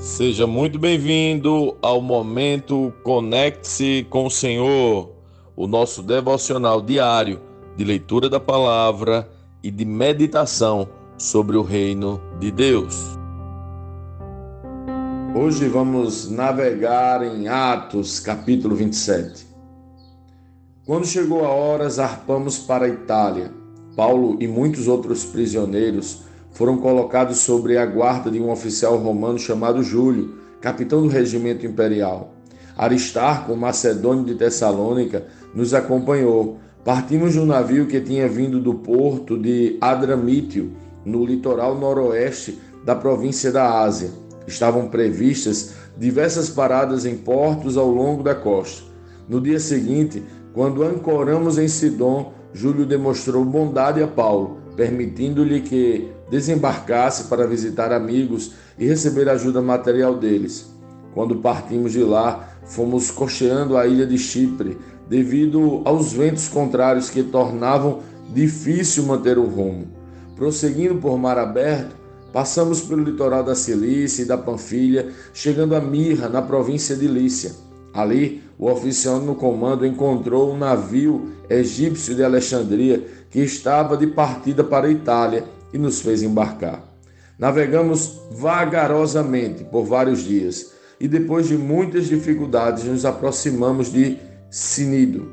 Seja muito bem-vindo ao momento Conecte-se com o Senhor, o nosso devocional diário de leitura da palavra e de meditação sobre o reino de Deus. Hoje vamos navegar em Atos, capítulo 27. Quando chegou a hora, zarpamos para a Itália. Paulo e muitos outros prisioneiros foram colocados sobre a guarda de um oficial romano chamado Júlio, capitão do regimento imperial. Aristarco, macedônio de Tessalônica, nos acompanhou. Partimos de um navio que tinha vindo do porto de Adramítio, no litoral noroeste da província da Ásia. Estavam previstas diversas paradas em portos ao longo da costa. No dia seguinte, quando ancoramos em Sidom, Júlio demonstrou bondade a Paulo, permitindo-lhe que desembarcasse para visitar amigos e receber ajuda material deles. Quando partimos de lá, fomos cocheando a ilha de Chipre, devido aos ventos contrários que tornavam difícil manter o rumo. Prosseguindo por mar aberto, passamos pelo litoral da Cilícia e da Panfilha, chegando a Mirra, na província de Lícia. Ali, o oficial no comando encontrou um navio egípcio de Alexandria que estava de partida para a Itália e nos fez embarcar. Navegamos vagarosamente por vários dias e depois de muitas dificuldades nos aproximamos de Sinido.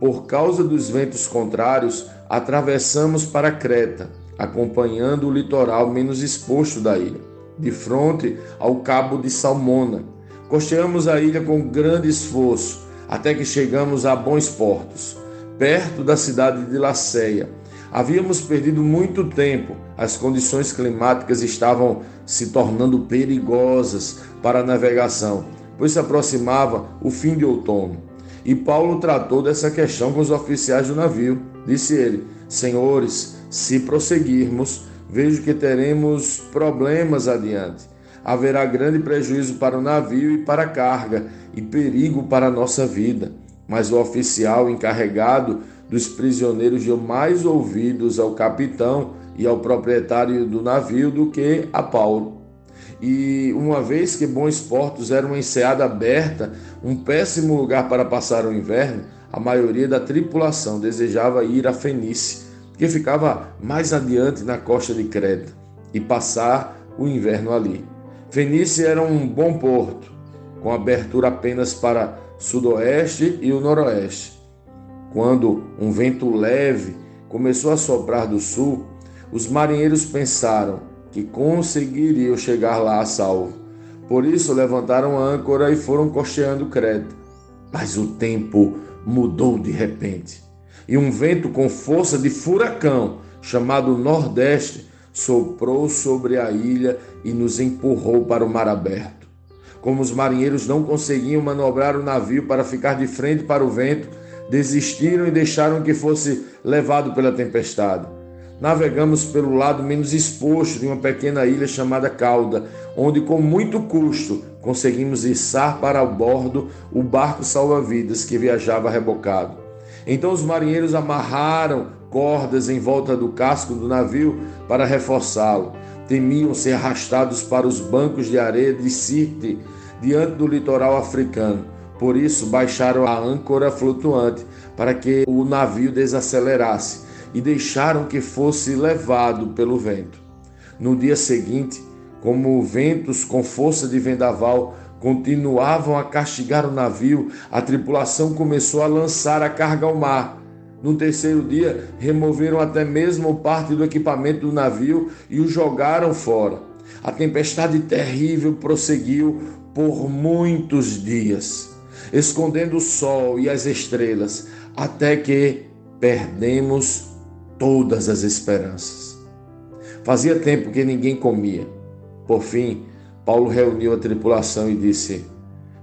Por causa dos ventos contrários, atravessamos para Creta, acompanhando o litoral menos exposto da ilha, de frente ao cabo de Salmona. Costeamos a ilha com grande esforço, até que chegamos a bons portos, perto da cidade de Laceia, Havíamos perdido muito tempo, as condições climáticas estavam se tornando perigosas para a navegação, pois se aproximava o fim de outono. E Paulo tratou dessa questão com os oficiais do navio. Disse ele: Senhores, se prosseguirmos, vejo que teremos problemas adiante. Haverá grande prejuízo para o navio e para a carga, e perigo para a nossa vida. Mas o oficial encarregado dos prisioneiros deu mais ouvidos ao capitão e ao proprietário do navio do que a Paulo. E uma vez que bons portos eram uma enseada aberta, um péssimo lugar para passar o inverno, a maioria da tripulação desejava ir a Fenícia, que ficava mais adiante na costa de Creta, e passar o inverno ali. Fenícia era um bom porto, com abertura apenas para sudoeste e o noroeste. Quando um vento leve começou a soprar do sul, os marinheiros pensaram que conseguiriam chegar lá a salvo. Por isso levantaram a âncora e foram costeando Creta. Mas o tempo mudou de repente, e um vento com força de furacão, chamado Nordeste, soprou sobre a ilha e nos empurrou para o mar aberto. Como os marinheiros não conseguiam manobrar o navio para ficar de frente para o vento, desistiram e deixaram que fosse levado pela tempestade. Navegamos pelo lado menos exposto de uma pequena ilha chamada Cauda, onde com muito custo conseguimos içar para o bordo o barco salva-vidas que viajava rebocado. Então os marinheiros amarraram cordas em volta do casco do navio para reforçá-lo. Temiam ser arrastados para os bancos de areia de Sirte, diante do litoral africano por isso, baixaram a âncora flutuante para que o navio desacelerasse e deixaram que fosse levado pelo vento. No dia seguinte, como ventos com força de vendaval continuavam a castigar o navio, a tripulação começou a lançar a carga ao mar. No terceiro dia, removeram até mesmo parte do equipamento do navio e o jogaram fora. A tempestade terrível prosseguiu por muitos dias escondendo o sol e as estrelas, até que perdemos todas as esperanças. Fazia tempo que ninguém comia. Por fim, Paulo reuniu a tripulação e disse: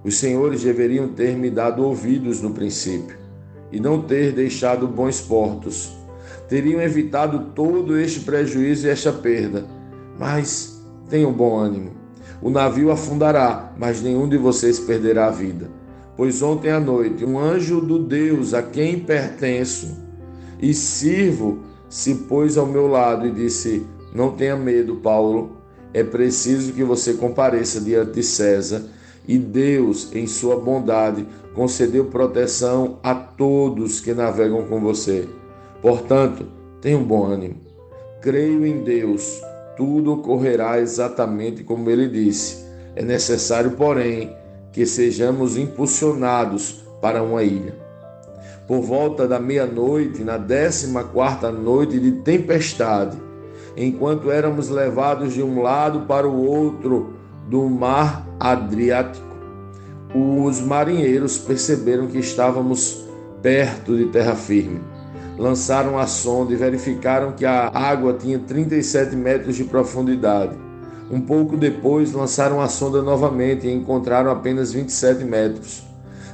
Os senhores deveriam ter me dado ouvidos no princípio e não ter deixado bons portos. Teriam evitado todo este prejuízo e esta perda. Mas tenham bom ânimo. O navio afundará, mas nenhum de vocês perderá a vida Pois ontem à noite um anjo do Deus a quem pertenço e sirvo se pôs ao meu lado e disse: Não tenha medo, Paulo. é preciso que você compareça diante de César e Deus, em sua bondade, concedeu proteção a todos que navegam com você. Portanto, tenha um bom ânimo. Creio em Deus, tudo ocorrerá exatamente como ele disse. É necessário, porém, que sejamos impulsionados para uma ilha. Por volta da meia-noite, na décima quarta noite de tempestade, enquanto éramos levados de um lado para o outro do mar Adriático, os marinheiros perceberam que estávamos perto de terra firme. Lançaram a sonda e verificaram que a água tinha 37 metros de profundidade. Um pouco depois, lançaram a sonda novamente e encontraram apenas 27 metros.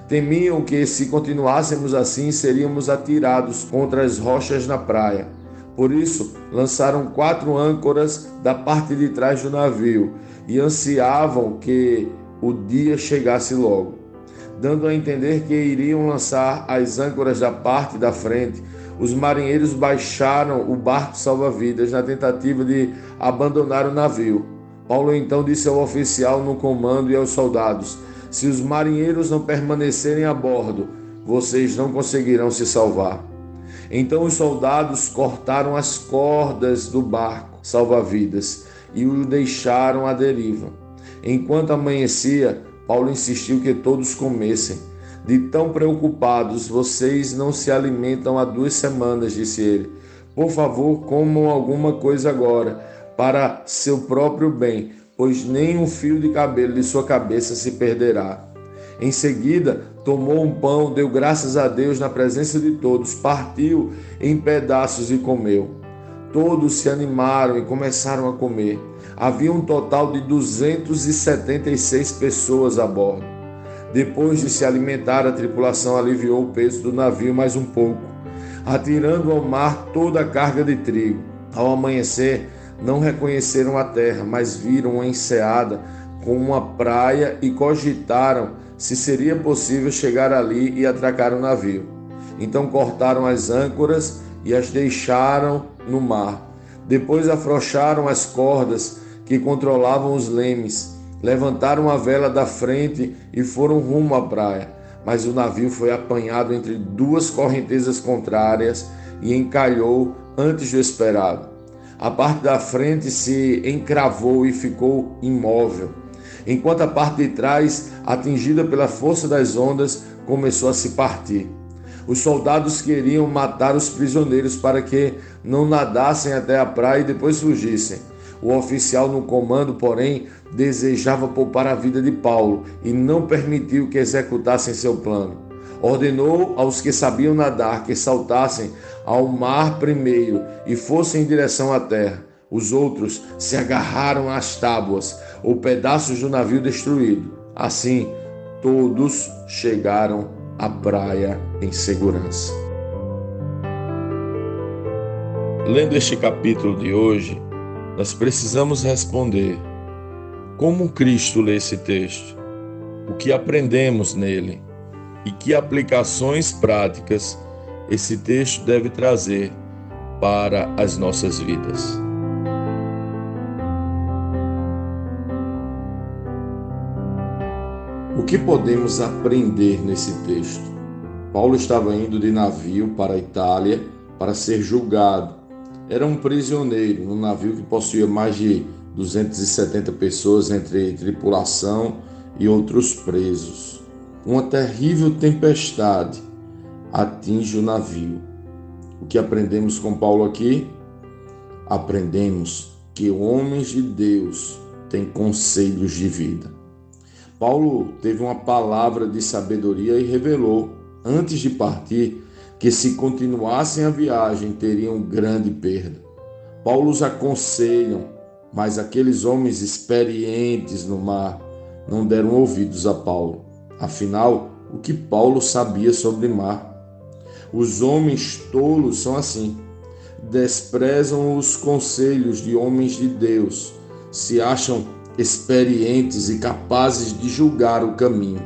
Temiam que, se continuássemos assim, seríamos atirados contra as rochas na praia. Por isso, lançaram quatro âncoras da parte de trás do navio e ansiavam que o dia chegasse logo, dando a entender que iriam lançar as âncoras da parte da frente. Os marinheiros baixaram o barco salva-vidas na tentativa de abandonar o navio. Paulo então disse ao oficial no comando e aos soldados: Se os marinheiros não permanecerem a bordo, vocês não conseguirão se salvar. Então os soldados cortaram as cordas do barco salva-vidas e o deixaram à deriva. Enquanto amanhecia, Paulo insistiu que todos comessem. De tão preocupados, vocês não se alimentam há duas semanas, disse ele. Por favor, comam alguma coisa agora, para seu próprio bem, pois nem um fio de cabelo de sua cabeça se perderá. Em seguida, tomou um pão, deu graças a Deus na presença de todos, partiu em pedaços e comeu. Todos se animaram e começaram a comer. Havia um total de 276 pessoas a bordo. Depois de se alimentar, a tripulação aliviou o peso do navio mais um pouco, atirando ao mar toda a carga de trigo. Ao amanhecer, não reconheceram a terra, mas viram uma enseada com uma praia e cogitaram se seria possível chegar ali e atracar o navio. Então cortaram as âncoras e as deixaram no mar. Depois afrouxaram as cordas que controlavam os lemes, levantaram a vela da frente e foram rumo à praia. Mas o navio foi apanhado entre duas correntezas contrárias e encalhou antes do esperado. A parte da frente se encravou e ficou imóvel, enquanto a parte de trás, atingida pela força das ondas, começou a se partir. Os soldados queriam matar os prisioneiros para que não nadassem até a praia e depois fugissem. O oficial no comando, porém, desejava poupar a vida de Paulo e não permitiu que executassem seu plano. Ordenou aos que sabiam nadar que saltassem ao mar primeiro e fossem em direção à terra. Os outros se agarraram às tábuas ou pedaços do navio destruído. Assim, todos chegaram a praia em segurança. Lendo este capítulo de hoje, nós precisamos responder: como Cristo lê esse texto? O que aprendemos nele? E que aplicações práticas esse texto deve trazer para as nossas vidas? O que podemos aprender nesse texto? Paulo estava indo de navio para a Itália para ser julgado. Era um prisioneiro no navio que possuía mais de 270 pessoas entre tripulação e outros presos. Uma terrível tempestade atinge o navio. O que aprendemos com Paulo aqui? Aprendemos que homens de Deus têm conselhos de vida. Paulo teve uma palavra de sabedoria e revelou, antes de partir, que se continuassem a viagem teriam grande perda. Paulo os aconselham, mas aqueles homens experientes no mar não deram ouvidos a Paulo. Afinal, o que Paulo sabia sobre mar? Os homens tolos são assim. Desprezam os conselhos de homens de Deus, se acham experientes e capazes de julgar o caminho.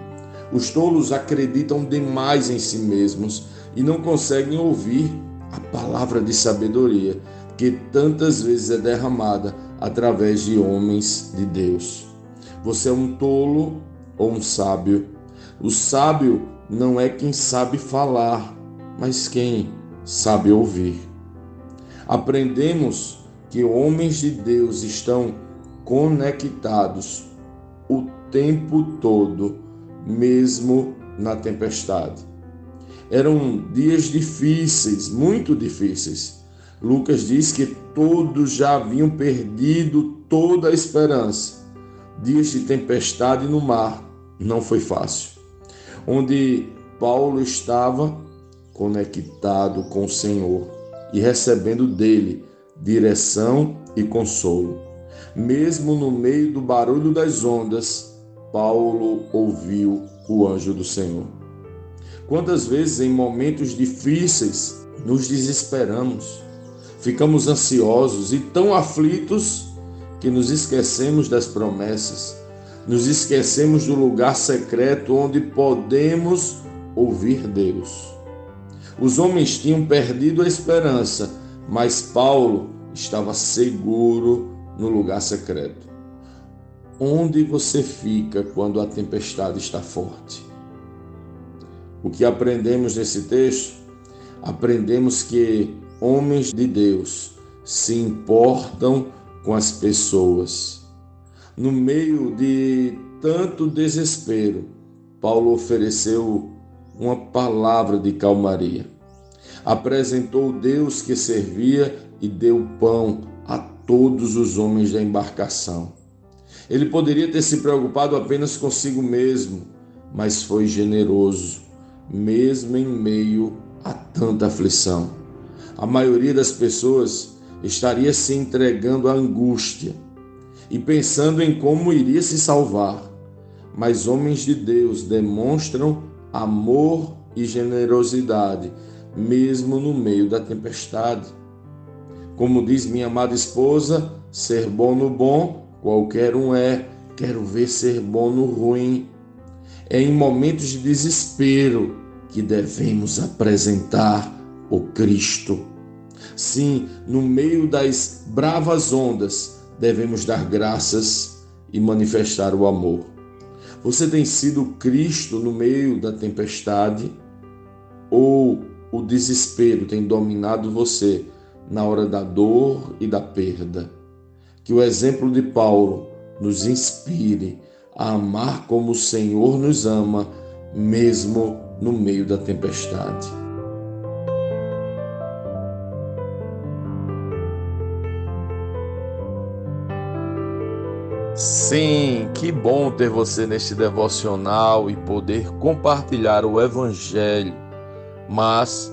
Os tolos acreditam demais em si mesmos e não conseguem ouvir a palavra de sabedoria que tantas vezes é derramada através de homens de Deus. Você é um tolo ou um sábio? O sábio não é quem sabe falar, mas quem sabe ouvir. Aprendemos que homens de Deus estão conectados o tempo todo, mesmo na tempestade. Eram dias difíceis, muito difíceis. Lucas diz que todos já haviam perdido toda a esperança. Dias de tempestade no mar não foi fácil. Onde Paulo estava conectado com o Senhor e recebendo dele direção e consolo. Mesmo no meio do barulho das ondas, Paulo ouviu o anjo do Senhor. Quantas vezes em momentos difíceis nos desesperamos, ficamos ansiosos e tão aflitos que nos esquecemos das promessas, nos esquecemos do lugar secreto onde podemos ouvir Deus. Os homens tinham perdido a esperança, mas Paulo estava seguro no lugar secreto. Onde você fica quando a tempestade está forte? O que aprendemos nesse texto? Aprendemos que homens de Deus se importam com as pessoas. No meio de tanto desespero, Paulo ofereceu uma palavra de calmaria. Apresentou Deus que servia e deu pão todos os homens da embarcação. Ele poderia ter se preocupado apenas consigo mesmo, mas foi generoso, mesmo em meio a tanta aflição. A maioria das pessoas estaria se entregando à angústia e pensando em como iria se salvar, mas homens de Deus demonstram amor e generosidade, mesmo no meio da tempestade. Como diz minha amada esposa, ser bom no bom, qualquer um é, quero ver ser bom no ruim. É em momentos de desespero que devemos apresentar o Cristo. Sim, no meio das bravas ondas, devemos dar graças e manifestar o amor. Você tem sido Cristo no meio da tempestade ou o desespero tem dominado você na hora da dor e da perda? Que o exemplo de Paulo nos inspire a amar como o Senhor nos ama, mesmo no meio da tempestade. Sim, que bom ter você neste devocional e poder compartilhar o Evangelho. Mas,